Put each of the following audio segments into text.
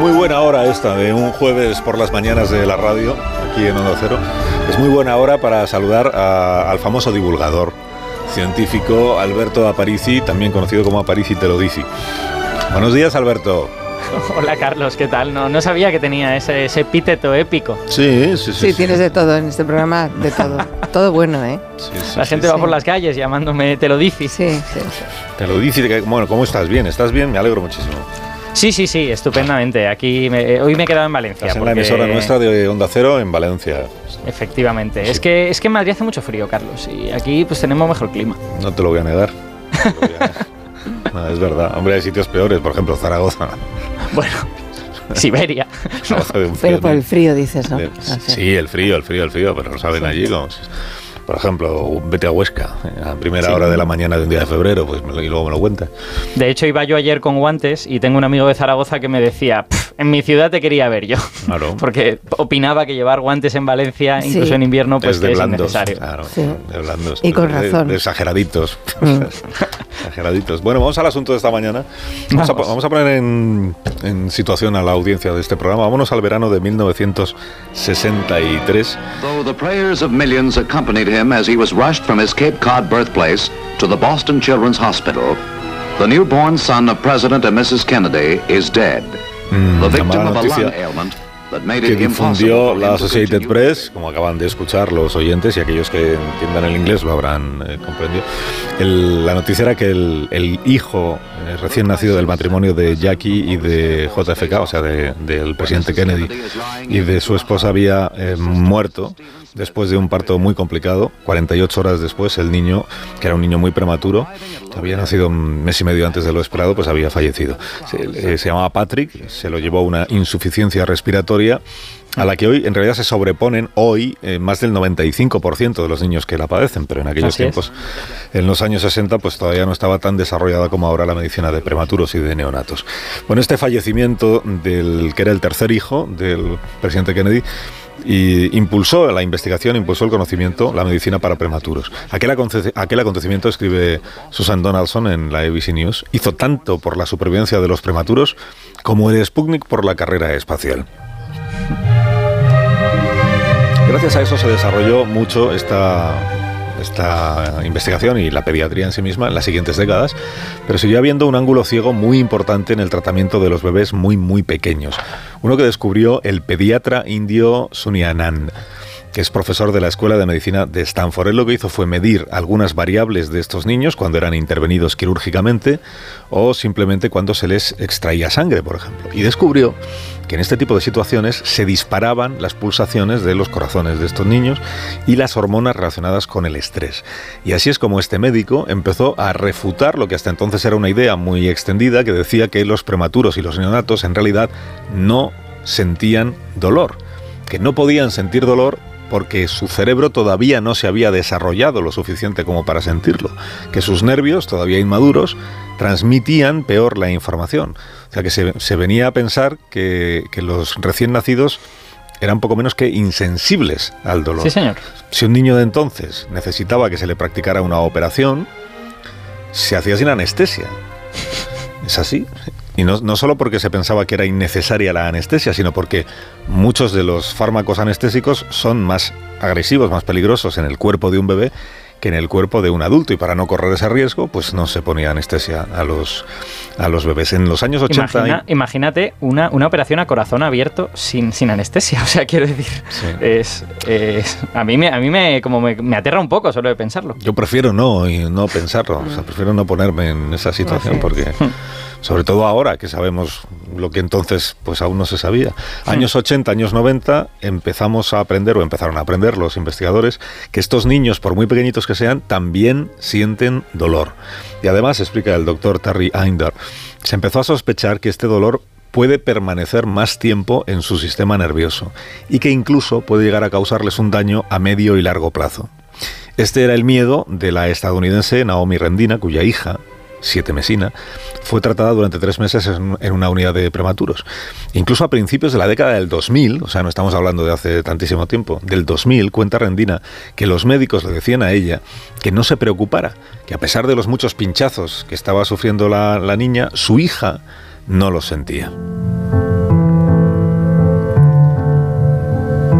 Muy buena hora esta de un jueves por las mañanas de la radio, aquí en Onda Cero. Es muy buena hora para saludar a- al famoso divulgador científico Alberto Aparici, también conocido como Aparici te lo dice. Buenos días, Alberto. Hola Carlos, ¿qué tal? No, no sabía que tenía ese, ese epíteto épico. Sí, sí, sí. Sí, tienes de todo en este programa, de todo. todo bueno, ¿eh? Sí, sí, La sí, gente sí. va por las calles llamándome te lo dices. Sí, sí. Te lo dice. que- Bueno, ¿cómo estás? Bien, ¿estás bien? Me alegro muchísimo. Sí, sí, sí, estupendamente. Aquí me- eh, hoy me he quedado en Valencia. Estás en la emisora nuestra de Onda Cero en Valencia. Efectivamente. Sí. Es que es que en Madrid hace mucho frío, Carlos, y aquí pues tenemos mejor clima. No te lo voy a negar. No te lo voy a negar. No, es verdad. Hombre, hay sitios peores, por ejemplo, Zaragoza. Bueno, Siberia. Pero por el frío dices, ¿no? De- Ah, sí, el frío, el frío, el frío, pero lo saben allí. como si- por ejemplo, vete a Huesca eh, a primera Sí. hora de la mañana de un día de febrero, pues y luego me lo cuenta. De hecho, iba yo ayer con guantes y tengo un amigo de Zaragoza que me decía, "Pf, en mi ciudad te quería ver yo. Claro. Porque opinaba que llevar guantes en Valencia, Sí. incluso en invierno, pues es de que es blandos, innecesario. claro, Sí. de blandos. Y con de- de- razón. de exageraditos. Mm. exageraditos. Bueno, vamos al asunto de esta mañana. Vamos, a, Vamos. vamos a poner en, en situación a la audiencia de este programa. Vámonos al verano de 1963. Though the prayers of millions accompanied him as he was rushed from his Cape Cod birthplace to the Boston Children's Hospital, the newborn son of President and Mrs. Kennedy is dead. Mm, the victim of a lung ailment that made que it impossible difundió him la Associated Press, como acaban de escuchar los oyentes y aquellos que entiendan el inglés lo habrán eh, comprendido. El- la noticia era que el, el hijo eh, recién nacido del matrimonio de Jackie y de JFK, o sea, de- del presidente Kennedy, y de su esposa había eh, muerto después de un parto muy complicado. 48 horas después, el niño, que era un niño muy prematuro, había nacido un mes y medio antes de lo esperado, pues había fallecido. Se, eh, se llamaba Patrick, se lo llevó una insuficiencia respiratoria a la que hoy en realidad se sobreponen hoy eh, más del 95% de los niños que la padecen, pero en aquellos Así es. tiempos, en los años 60, pues todavía no estaba tan desarrollada como ahora la medicina de prematuros y de neonatos. Bueno, este fallecimiento del que era el tercer hijo del presidente Kennedy y impulsó la investigación, impulsó el conocimiento, la medicina para prematuros. Aquel, aconte- aquel acontecimiento, escribe Susan Donaldson en la ABC News, hizo tanto por la supervivencia de los prematuros como el Sputnik por la carrera espacial. Gracias a eso se desarrolló mucho esta, esta investigación y la pediatría en sí misma en las siguientes décadas, pero siguió habiendo un ángulo ciego muy importante en el tratamiento de los bebés muy, muy pequeños. Uno que descubrió el pediatra indio Sunyanand que es profesor de la Escuela de Medicina de Stanford. Él lo que hizo fue medir algunas variables de estos niños cuando eran intervenidos quirúrgicamente o simplemente cuando se les extraía sangre, por ejemplo. Y descubrió que en este tipo de situaciones se disparaban las pulsaciones de los corazones de estos niños y las hormonas relacionadas con el estrés. Y así es como este médico empezó a refutar lo que hasta entonces era una idea muy extendida que decía que los prematuros y los neonatos en realidad no sentían dolor, que no podían sentir dolor porque su cerebro todavía no se había desarrollado lo suficiente como para sentirlo, que sus nervios, todavía inmaduros, transmitían peor la información. O sea que se, se venía a pensar que, que los recién nacidos eran poco menos que insensibles al dolor. Sí, señor. Si un niño de entonces necesitaba que se le practicara una operación, se hacía sin anestesia. Es así. Y no, no solo porque se pensaba que era innecesaria la anestesia, sino porque muchos de los fármacos anestésicos son más agresivos, más peligrosos en el cuerpo de un bebé que en el cuerpo de un adulto y para no correr ese riesgo pues no se ponía anestesia a los a los bebés en los años 80 Imagina- imagínate una, una operación a corazón abierto sin, sin anestesia. O sea, quiero decir, Sí. es, es- a mí, me, a mí me, como me, me aterra un poco solo de pensarlo. yo prefiero no y no pensarlo o sea, prefiero no ponerme en esa situación porque sobre todo ahora que sabemos lo que entonces pues aún no se sabía. Años 80, años 90 empezamos a aprender o empezaron a aprender los investigadores que estos niños por muy pequeñitos que sean, también sienten dolor. Y además, explica el doctor Terry Einder, se empezó a sospechar que este dolor puede permanecer más tiempo en su sistema nervioso y que incluso puede llegar a causarles un daño a medio y largo plazo. Este era el miedo de la estadounidense Naomi Rendina, cuya hija, Siete Mesina, fue tratada durante tres meses en, una unidad de prematuros. Incluso a principios de la década del 2000, o sea, no estamos hablando de hace tantísimo tiempo, del 2000, cuenta Rendina que los médicos le decían a ella que no se preocupara, que a pesar de los muchos pinchazos que estaba sufriendo la, la niña, su hija no los sentía.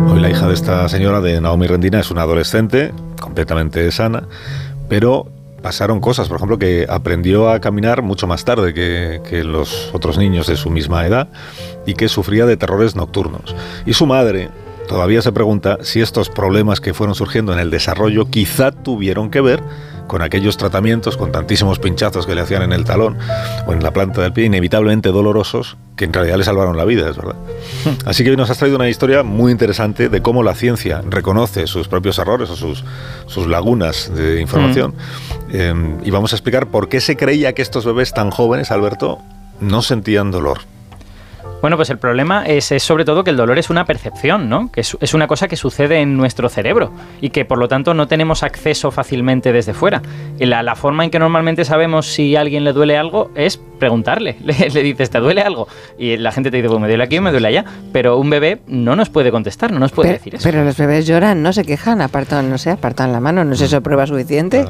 Hoy la hija de esta señora, de Naomi Rendina, es una adolescente, completamente sana, pero pasaron cosas, por ejemplo, que aprendió a caminar mucho más tarde que, los otros niños de su misma edad y que sufría de terrores nocturnos. Y su madre todavía se pregunta si estos problemas que fueron surgiendo en el desarrollo quizá tuvieron que ver con aquellos tratamientos, con tantísimos pinchazos que le hacían en el talón o en la planta del pie, inevitablemente dolorosos, que en realidad le salvaron la vida, es verdad. Así que hoy nos has traído una historia muy interesante de cómo la ciencia reconoce sus propios errores o sus, sus lagunas de información. Mm. Em, y vamos a explicar por qué se creía que estos bebés tan jóvenes, Alberto, no sentían dolor. Bueno, pues el problema es, sobre todo que el dolor es una percepción, ¿no? Que es, una cosa que sucede en nuestro cerebro y que por lo tanto no tenemos acceso fácilmente desde fuera. Y la, la forma en que normalmente sabemos si a alguien le duele algo es preguntarle. Le, dices, ¿te duele algo? Y la gente te dice, pues me duele aquí o me duele allá. Pero un bebé no nos puede contestar, no nos puede decir eso. Pero los bebés lloran, no se quejan, apartan, no sé, apartan la mano, ¿no es eso prueba suficiente?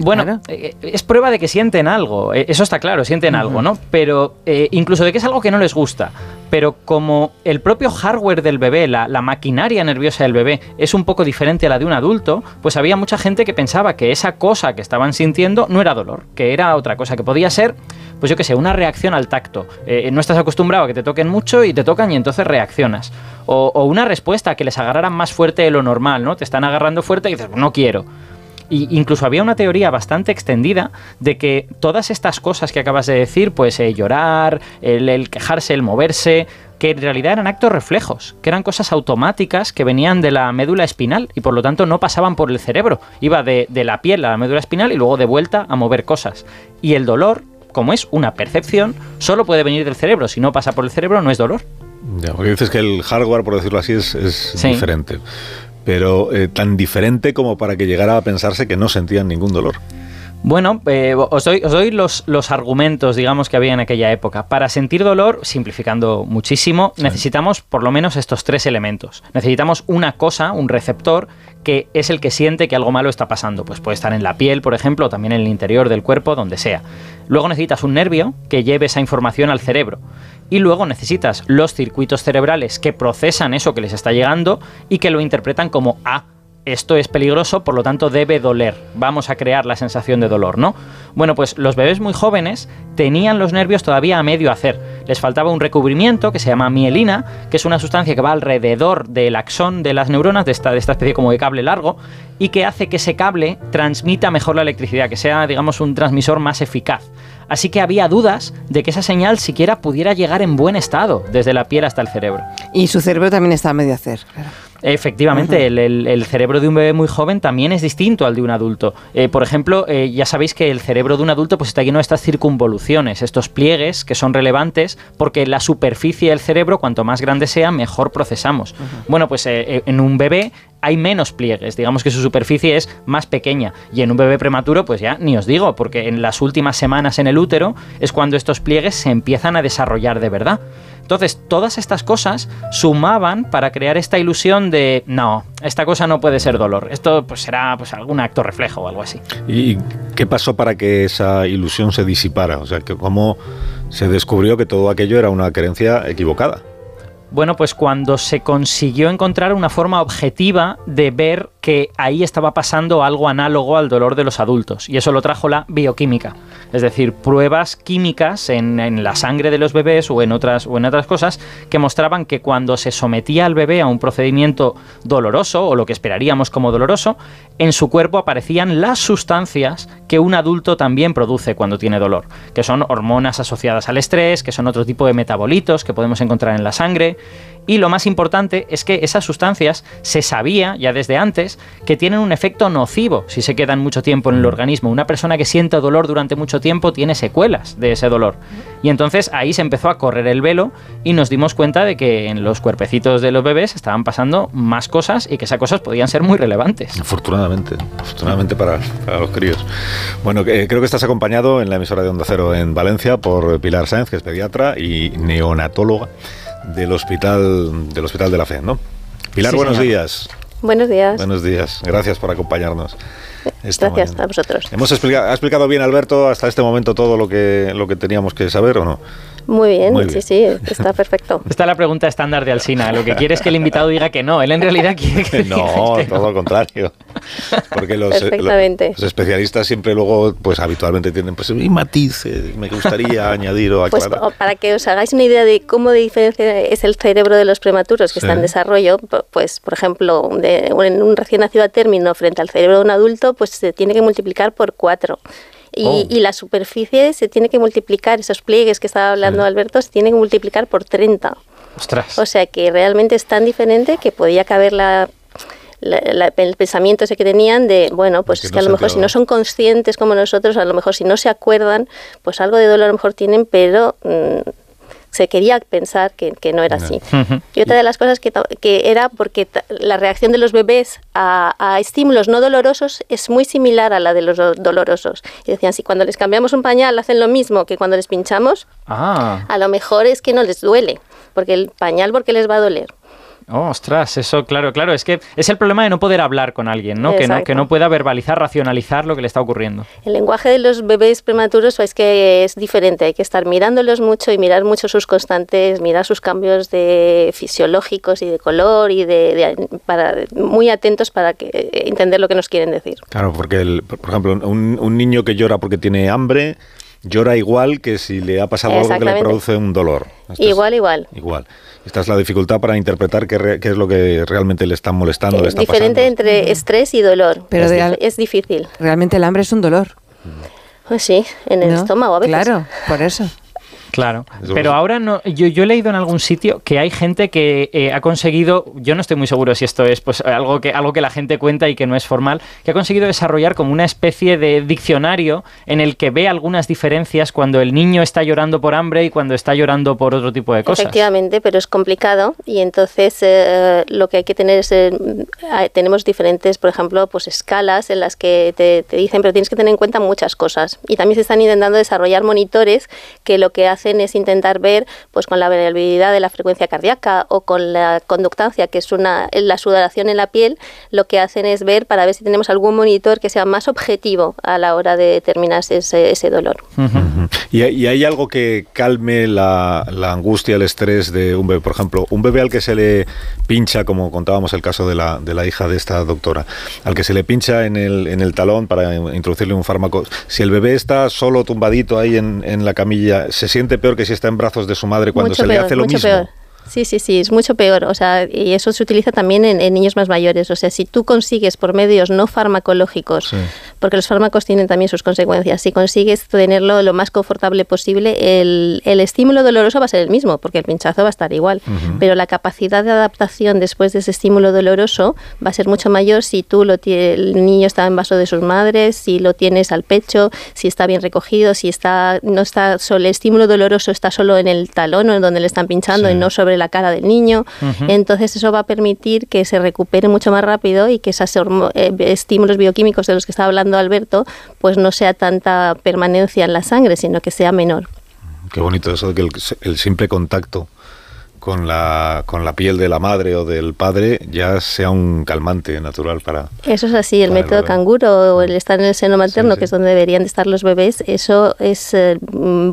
Bueno, eh, es prueba de que sienten algo, eh, eso está claro, sienten algo, ¿no? Pero eh, incluso de que es algo que no les gusta. Pero como el propio hardware del bebé, la, la, maquinaria nerviosa del bebé, es un poco diferente a la de un adulto, pues había mucha gente que pensaba que esa cosa que estaban sintiendo no era dolor, que era otra cosa, que podía ser, pues yo qué sé, una reacción al tacto. no estás acostumbrado a que te toquen mucho y te tocan y entonces reaccionas. O, o una respuesta que les agarraran más fuerte de lo normal, ¿no? Te están agarrando fuerte y dices, no quiero. Y incluso había una teoría bastante extendida de que todas estas cosas que acabas de decir, pues eh, llorar, el, quejarse, el moverse, que en realidad eran actos reflejos, que eran cosas automáticas que venían de la médula espinal y por lo tanto no pasaban por el cerebro. Iba de, la piel a la médula espinal y luego de vuelta a mover cosas. Y el dolor, como es una percepción, solo puede venir del cerebro. Si no pasa por el cerebro, no es dolor. Ya, porque dices que el hardware, por decirlo así, es, diferente pero eh, tan diferente como para que llegara a pensarse que no sentían ningún dolor. Bueno, eh, os doy, los, los, argumentos, digamos, que había en aquella época. Para sentir dolor, simplificando muchísimo, necesitamos por lo menos estos tres elementos. Necesitamos una cosa, un receptor, que es el que siente que algo malo está pasando. Pues puede estar en la piel, por ejemplo, o también en el interior del cuerpo, donde sea. Luego necesitas un nervio que lleve esa información al cerebro y luego necesitas los circuitos cerebrales que procesan eso que les está llegando y que lo interpretan como ah, esto es peligroso, por lo tanto debe doler. Vamos a crear la sensación de dolor, ¿no? Bueno, pues los bebés muy jóvenes tenían los nervios todavía a medio hacer. Les faltaba un recubrimiento que se llama mielina, que es una sustancia que va alrededor del axón de las neuronas, de esta, de esta especie como de cable largo, y que hace que ese cable transmita mejor la electricidad, que sea, digamos, un transmisor más eficaz así que había dudas de que esa señal siquiera pudiera llegar en buen estado, desde la piel hasta el cerebro. Y su cerebro también está a medio hacer. Efectivamente, el, cerebro de un bebé muy joven también es distinto al de un adulto. Eh, por ejemplo, eh, ya sabéis que el cerebro de un adulto pues, está lleno de estas circunvoluciones, estos pliegues que son relevantes porque la superficie del cerebro, cuanto más grande sea, mejor procesamos. Bueno, pues eh, en un bebé hay menos pliegues, digamos que su superficie es más pequeña. Y en un bebé prematuro, pues ya ni os digo, porque en las últimas semanas en el útero es cuando estos pliegues se empiezan a desarrollar de verdad. Entonces, todas estas cosas sumaban para crear esta ilusión de, no, esta cosa no puede ser dolor, esto pues será pues algún acto reflejo o algo así. ¿Y qué pasó para que esa ilusión se disipara? O sea, cómo se descubrió que todo aquello era una creencia equivocada. Bueno, pues cuando se consiguió encontrar una forma objetiva de ver que ahí estaba pasando algo análogo al dolor de los adultos, y eso lo trajo la bioquímica, es decir, pruebas químicas en, la sangre de los bebés o en, otras, o en otras cosas que mostraban que cuando se sometía al bebé a un procedimiento doloroso, o lo que esperaríamos como doloroso, en su cuerpo aparecían las sustancias que un adulto también produce cuando tiene dolor, que son hormonas asociadas al estrés, que son otro tipo de metabolitos que podemos encontrar en la sangre, Y lo más importante es que esas sustancias se sabía ya desde antes que tienen un efecto nocivo si se quedan mucho tiempo en el organismo. Una persona que siente dolor durante mucho tiempo tiene secuelas de ese dolor. Y entonces ahí se empezó a correr el velo y nos dimos cuenta de que en los cuerpecitos de los bebés estaban pasando más cosas y que esas cosas podían ser muy relevantes. Afortunadamente, afortunadamente para, para los críos. Bueno, eh, creo que estás acompañado en la emisora de Onda Cero en Valencia por Pilar Sáenz, que es pediatra y neonatóloga del Hospital, del Hospital de la Fe, ¿no? Pilar, Sí, buenos señor. días. Buenos días. Buenos días. Gracias por acompañarnos. esta Gracias mañana. a vosotros. Hemos explicado, ¿Ha explicado bien Alberto hasta este momento todo lo que, lo que teníamos que saber o no? Muy bien, Muy bien. sí, sí, está perfecto. Esta es la pregunta estándar de Alsina. Lo que quiere es que el invitado diga que no. Él en realidad quiere que No, que todo lo contrario. Porque los, eh, Perfectamente. los especialistas siempre luego, pues habitualmente tienen pues y matices, me gustaría añadir o Pues aclarar. o- para que os hagáis una idea de cómo de diferencia es el cerebro de los prematuros que Sí. está en desarrollo, pu- pues por ejemplo, de, en un recién nacido a término frente al cerebro de un adulto, pues se tiene que multiplicar por cuatro. Y, Oh. y la superficie se tiene que multiplicar, esos pliegues que estaba hablando Sí. Alberto, se tienen que multiplicar por 30. Ostras. O sea que realmente es tan diferente que podía caber la, la- la- el pensamiento ese que tenían de, bueno, pues Que es no que a lo mejor si no son conscientes como nosotros, a lo mejor si no se acuerdan, pues algo de dolor a lo mejor tienen, pero mm, se quería pensar que, que no era así. Y otra de las cosas que, que era porque la reacción de los bebés a, a estímulos no dolorosos es muy similar a la de los do- dolorosos. Y decían, si cuando les cambiamos un pañal hacen lo mismo que cuando les pinchamos, Ah, a lo mejor es que no les duele, porque el pañal porque les va a doler. Oh, ostras, eso, claro, claro. Es que es el problema de no poder hablar con alguien, ¿no? Que no, que no pueda verbalizar, racionalizar lo que le está ocurriendo. El lenguaje de los bebés prematuros es que es diferente, hay que estar mirándolos mucho y mirar mucho sus constantes, mirar sus cambios de fisiológicos y de color y de, de- para muy atentos para que eh, entender lo que nos quieren decir. Claro, porque, el- por ejemplo, un, un niño que llora porque tiene hambre, llora igual que si le ha pasado algo que le produce un dolor. Esto es- Igual, igual. Igual. Esta es la dificultad para interpretar qué, re- qué es lo que realmente le está molestando, le Es está diferente pasando. entre estrés y dolor. Pero es, de es difícil. Realmente el hambre es un dolor. Pues sí, en el ¿no? estómago a veces. Claro, por eso. Claro, Eso pero es- ahora no. Yo, yo he leído en algún sitio que hay gente que eh, ha conseguido, yo no estoy muy seguro si esto es pues algo que algo que la gente cuenta y que no es formal, que ha conseguido desarrollar como una especie de diccionario en el que ve algunas diferencias cuando el niño está llorando por hambre y cuando está llorando por otro tipo de cosas. Efectivamente, pero es complicado y entonces eh, lo que hay que tener es, eh, tenemos diferentes, por ejemplo, pues escalas en las que te, te dicen, pero tienes que tener en cuenta muchas cosas. Y también se están intentando desarrollar monitores que lo que hacen es intentar ver, pues con la variabilidad de la frecuencia cardíaca o con la conductancia, que es una la sudoración en la piel, lo que hacen es ver para ver si tenemos algún monitor que sea más objetivo a la hora de determinar ese, ese dolor. ¿Y, y hay algo que calme la, la angustia, el estrés de un bebé? Por ejemplo, un bebé al que se le pincha, como contábamos el caso de la, de la hija de esta doctora, al que se le pincha en el, en el talón para introducirle un fármaco, si el bebé está solo tumbadito ahí en, en la camilla, ¿se siente peor que si está en brazos de su madre cuando mucho se peor, le hace lo mucho mismo? peor. Sí, sí, sí, es mucho peor. O sea, y eso se utiliza también en, en niños más mayores. O sea, si tú consigues por medios no farmacológicos, Sí. Porque los fármacos tienen también sus consecuencias, si consigues tenerlo lo más confortable posible, el, el estímulo doloroso va a ser el mismo, porque el pinchazo va a estar igual. Pero la capacidad de adaptación después de ese estímulo doloroso va a ser mucho mayor si tú lo el niño está en vaso de sus madres, si lo tienes al pecho, si está bien recogido, si está no está solo el estímulo doloroso está solo en el talón o en donde le están pinchando Sí. y no sobre la cara del niño. Entonces eso va a permitir que se recupere mucho más rápido y que esos eh, estímulos bioquímicos de los que estaba hablando Alberto, pues no sea tanta permanencia en la sangre, sino que sea menor. Qué bonito eso de que el, el simple contacto con la, con la piel de la madre o del padre ya sea un calmante natural para... Eso es así, el método canguro o el estar en el seno materno, sí. que es donde deberían de estar los bebés, eso es eh,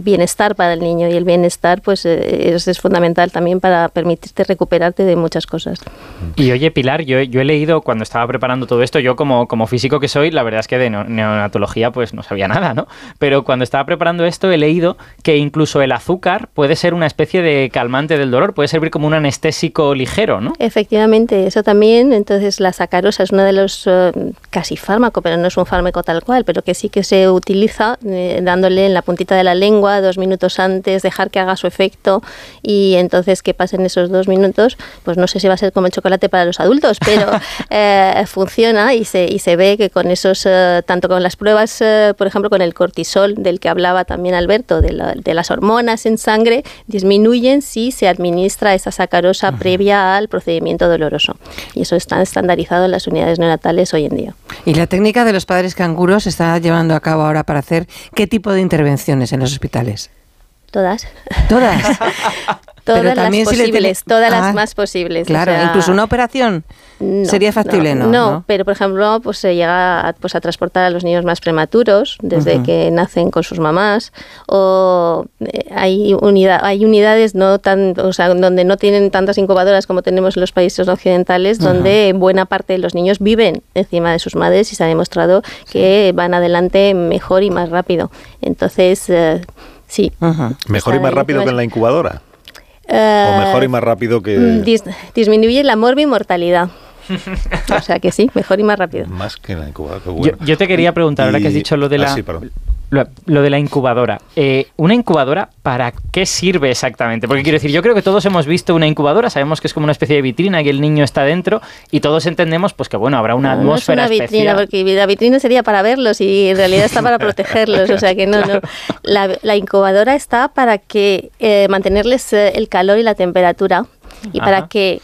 bienestar para el niño y el bienestar pues eh, es, es fundamental también para permitirte recuperarte de muchas cosas. Y oye, Pilar, yo, yo he leído cuando estaba preparando todo esto, yo como, como físico que soy, la verdad es que de neo- neonatología pues no sabía nada, ¿no? Pero cuando estaba preparando esto he leído que incluso el azúcar puede ser una especie de calmante del dolor, puede servir como un anestésico ligero, ¿no? Efectivamente, eso también. Entonces, la sacarosa es uno de los eh, casi fármaco, pero no es un fármaco tal cual, pero que sí que se utiliza eh, dándole en la puntita de la lengua dos minutos antes, dejar que haga su efecto y entonces que pasen esos dos minutos. Pues no sé si va a ser como el chocolate para los adultos, pero eh, funciona y se, y se ve que con esos, eh, tanto con las pruebas, eh, por ejemplo, con el cortisol del que hablaba también Alberto, de, la- de las hormonas en sangre, disminuyen si se administra esa sacarosa previa al procedimiento doloroso. Y eso está estandarizado en las unidades neonatales hoy en día. ¿Y la técnica de los padres canguros se está llevando a cabo ahora para hacer qué tipo de intervenciones en los hospitales? Todas. Todas. Todas Pero las también si le posibles, todas Ah, las más posibles. o Claro, sea, incluso una operación no, sería factible, ¿no? No, pero por ejemplo, pues se llega a, pues, a transportar a los niños más prematuros desde que nacen con sus mamás o eh, hay unidad, hay unidades no tan, o sea, donde no tienen tantas incubadoras como tenemos en los países occidentales, donde buena parte de los niños viven encima de sus madres y se ha demostrado que van adelante mejor y más rápido. Entonces, eh, sí. Ujú. Mejor y más rápido pues, que en la incubadora. O eh, mejor y más rápido que... Dis- disminuye la morbimortalidad. o sea que sí, mejor y más rápido. Más que en la incubadora. qué Yo, bueno. yo te quería preguntar, ahora que has dicho lo de ah, la, sí, perdón. Lo, lo de la incubadora. Eh, ¿Una incubadora para qué sirve exactamente? Porque quiero decir, yo creo que todos hemos visto una incubadora, sabemos que es como una especie de vitrina y el niño está dentro y todos entendemos pues que bueno, habrá una No, atmósfera no es una vitrina, porque la vitrina sería para verlos y en realidad está para protegerlos. O sea que no, no. La, la incubadora está para que eh, mantenerles eh, el calor y la temperatura y Ajá. para que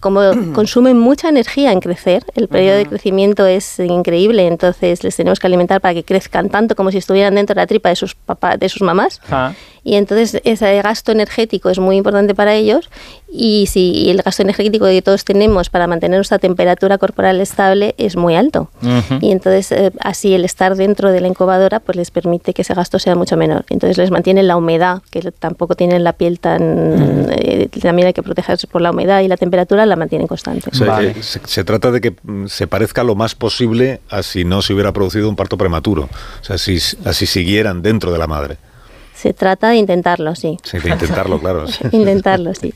como consumen mucha energía en crecer, el periodo de crecimiento es increíble, entonces les tenemos que alimentar para que crezcan tanto como si estuvieran dentro de la tripa de sus papás, de sus mamás. Ah. Y entonces ese gasto energético es muy importante para ellos y si el gasto energético que todos tenemos para mantener nuestra temperatura corporal estable es muy alto. Ujú. Y entonces eh, así el estar dentro de la incubadora pues les permite que ese gasto sea mucho menor. Entonces les mantiene la humedad, que tampoco tienen la piel tan... eh, también hay que protegerse por la humedad y la temperatura la mantienen constante. O sea, Vale. eh, se, se trata de que mm, se parezca lo más posible a si no se hubiera producido un parto prematuro. O sea, si, así siguieran dentro de la madre. Se trata de intentarlo, sí. Sí, de intentarlo, claro. Intentarlo, sí.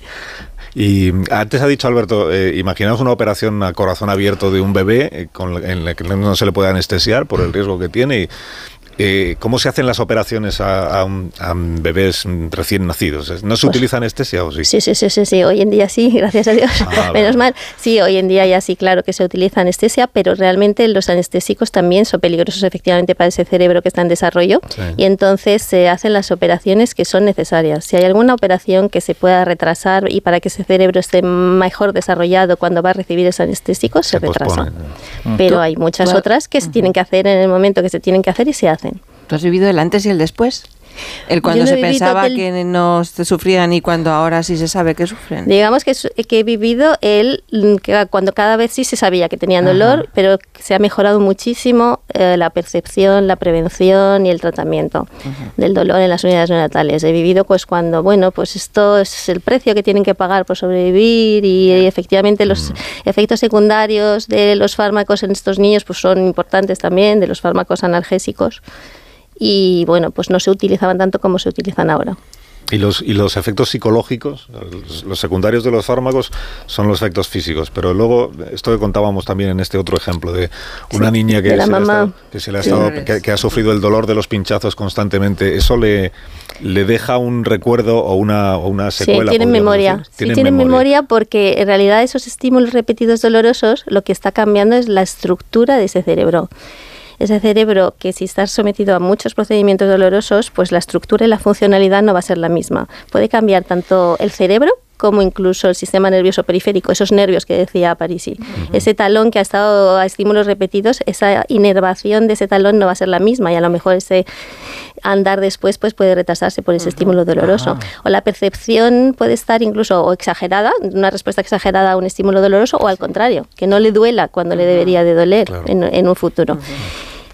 Y antes ha dicho Alberto, eh, imaginaos una operación a corazón abierto de un bebé eh, con, en la que no se le puede anestesiar por el riesgo que tiene. Eh, ¿Cómo se hacen las operaciones a, a un- a bebés mm, recién nacidos? ¿No se Pues- utiliza anestesia o sí? Sí, sí, sí, sí, sí, hoy en día sí, gracias a Dios. Ah, Menos mal. Sí, hoy en día ya sí, claro que se utiliza anestesia, pero realmente los anestésicos también son peligrosos efectivamente para ese cerebro que está en desarrollo Sí. y entonces se hacen las operaciones que son necesarias. Si hay alguna operación que se pueda retrasar y para que ese cerebro esté mejor desarrollado cuando va a recibir ese anestésico, se, Se retrasa. pospone. Pero hay muchas otras que se tienen que hacer en el momento que se tienen que hacer y se hacen. ¿Tú has vivido el antes y el después? El cuando no se pensaba que no se sufrían y cuando ahora sí se sabe que sufren. Digamos que, he vivido el mm, que cuando cada vez sí se sabía que tenían dolor, Ajá. pero se ha mejorado muchísimo eh, la percepción, la prevención y el tratamiento del dolor en las unidades neonatales. He vivido pues cuando, bueno, pues esto es el precio que tienen que pagar por sobrevivir y, efectivamente los efectos secundarios de los fármacos en estos niños pues son importantes también, de los fármacos analgésicos. Y bueno, pues no se utilizaban tanto como se utilizan ahora. Y los, y los efectos psicológicos, los, los secundarios de los fármacos, son los efectos físicos. Pero luego, esto que contábamos también en este otro ejemplo, de una Sí, niña que de se, mamá. estado- que, se le ha Sí. estado- que- que ha sufrido el dolor de los pinchazos constantemente, ¿eso le, le deja un recuerdo o una, o una Sí, secuela? tienen podríamos memoria. decir? Sí, tienen memoria porque en realidad esos estímulos repetidos dolorosos lo que está cambiando es la estructura de ese cerebro. Ese cerebro que si está sometido a muchos procedimientos dolorosos, pues la estructura y la funcionalidad no va a ser la misma. Puede cambiar tanto el cerebro como incluso el sistema nervioso periférico, esos nervios que decía Parisi. Ese talón que ha estado a estímulos repetidos, esa inervación de ese talón no va a ser la misma y a lo mejor ese andar después pues puede retrasarse por ese estímulo doloroso. O la percepción puede estar incluso o exagerada, una respuesta exagerada a un estímulo doloroso, o al contrario, que no le duela cuando le debería de doler Claro. en, en un futuro.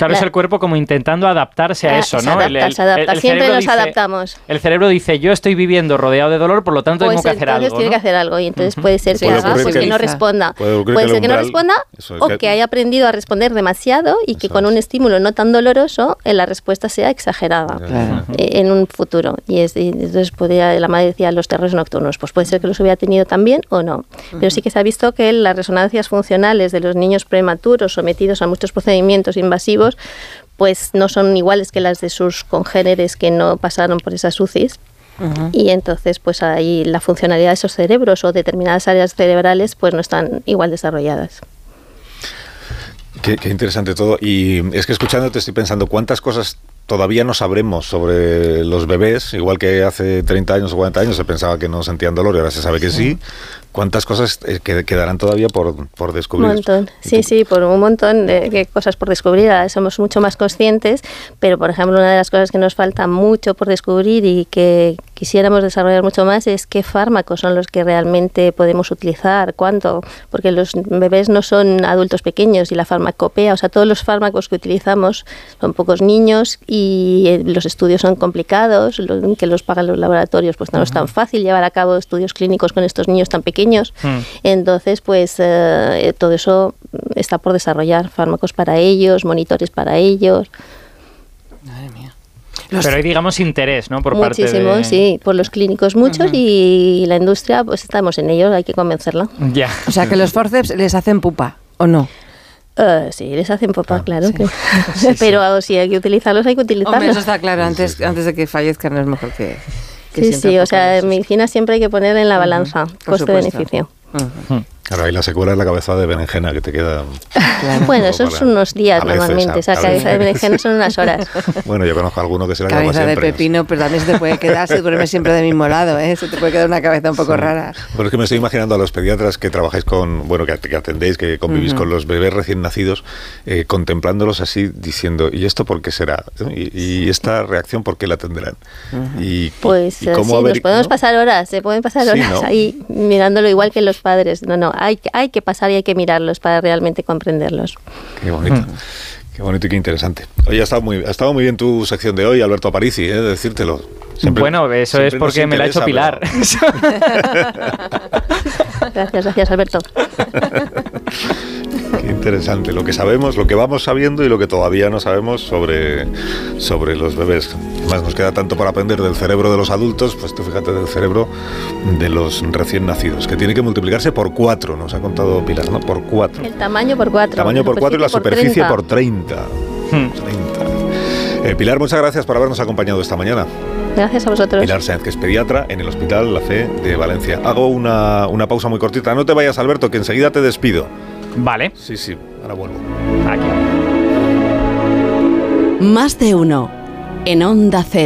Claro, es el cuerpo como intentando adaptarse a Ah, eso, se ¿no? adapta, se adapta. Siempre nos adaptamos. El cerebro dice, yo estoy viviendo rodeado de dolor, por lo tanto Pues tengo que hacer entonces algo. tiene ¿no? que hacer algo y entonces puede ser que Puede haga que- que no responda. Puede Puede que ser el que no responda es o que- que haya aprendido a responder demasiado y que con un estímulo no tan doloroso eh, la respuesta sea exagerada Claro. eh, en un futuro. Y, es, y entonces podría, la madre decía los terrores nocturnos, pues puede ser que los hubiera tenido también o no. Pero sí que se ha visto que las resonancias funcionales de los niños prematuros sometidos a muchos procedimientos invasivos pues no son iguales que las de sus congéneres que no pasaron por esas UCIs. Y entonces, pues ahí la funcionalidad de esos cerebros o determinadas áreas cerebrales, pues no están igual desarrolladas. Qué, qué interesante todo. Y es que escuchándote estoy pensando cuántas cosas todavía no sabremos sobre los bebés, igual que hace 30 años o 40 años se pensaba que no sentían dolor y ahora se sabe que sí. ¿Cuántas cosas eh, que quedarán todavía por, por Un descubrir? montón, Y sí, sí, por un montón de, cosas por descubrir. Ahora somos mucho más conscientes, pero por ejemplo, una de las cosas que nos falta mucho por descubrir y que quisiéramos desarrollar mucho más es qué fármacos son los que realmente podemos utilizar, cuánto, porque los bebés no son adultos pequeños y la farmacopea, o sea, todos los fármacos que utilizamos son pocos niños y eh, los estudios son complicados, que los pagan los laboratorios, pues no es tan fácil llevar a cabo estudios clínicos con estos niños tan pequeños. Hmm. Entonces, pues eh, todo eso está por desarrollar, fármacos para ellos, monitores para ellos. Los- Pero hay, digamos, interés, ¿no? Por Muchísimo, parte de... sí, por los clínicos muchos y la industria, pues estamos en ello, hay que convencerla. Ya. O sea, que los forceps les hacen pupa, ¿o no? Eh, sí, les hacen popa, Ah, claro. sí. que- Sí, sí. Pero si hay que utilizarlos, hay que utilizarlos. Hombre, eso está claro, antes, antes de que fallezcan es mejor que... que sí, sí, o sea, en medicina siempre hay que poner en la balanza por coste-beneficio. Ujú, Claro, ahí la secuela es la cabeza de berenjena que te queda. claro. Bueno, esos para- son unos días veces, normalmente, a- esa cabeza de berenjena son unas horas. Bueno, yo conozco a alguno que se la Cabeza de siempre. pepino, pero también se te puede quedar, se duerme siempre del mismo lado, ¿eh? Se te puede quedar una cabeza un poco rara. Bueno, es que me estoy imaginando a los pediatras que trabajáis con, bueno, que, que atendéis, que convivís con los bebés recién nacidos, eh, contemplándolos así, diciendo, ¿y esto por qué será? ¿Y, y esta reacción por qué la tendrán? y, Pues y eh, cómo sí, haber- nos podemos ¿no? pasar horas, se pueden pasar Sí, horas ¿no? ahí mirándolo igual que los padres. No, no, hay, que- hay que pasar y hay que mirarlos para realmente comprenderlos. Qué bonito. Qué bonito y qué interesante. Oye, ha estado muy, ha estado muy bien tu sección de hoy, Alberto Aparici, ¿eh? de decirtelo. Siempre- bueno, eso es porque me la ha hecho Pilar. Gracias, gracias Alberto. Qué interesante. Lo que sabemos, lo que vamos sabiendo y lo que todavía no sabemos sobre, sobre los bebés. Además, nos queda tanto por aprender del cerebro de los adultos, pues tú fíjate del cerebro de los recién nacidos, que tiene que multiplicarse por cuatro, nos ha contado Pilar, ¿no? Por cuatro. El tamaño por cuatro. Tamaño por cuatro y la superficie por 30. Hmm. 30. Eh, Pilar, muchas gracias por habernos acompañado esta mañana. Gracias a vosotros. Pilar Sáenz, que es pediatra en el Hospital La Fe de Valencia. Hago una, una pausa muy cortita. No te vayas, Alberto, que enseguida te despido. Vale, Sí, sí, ahora vuelvo. aquí. Más de uno. En Onda Cero.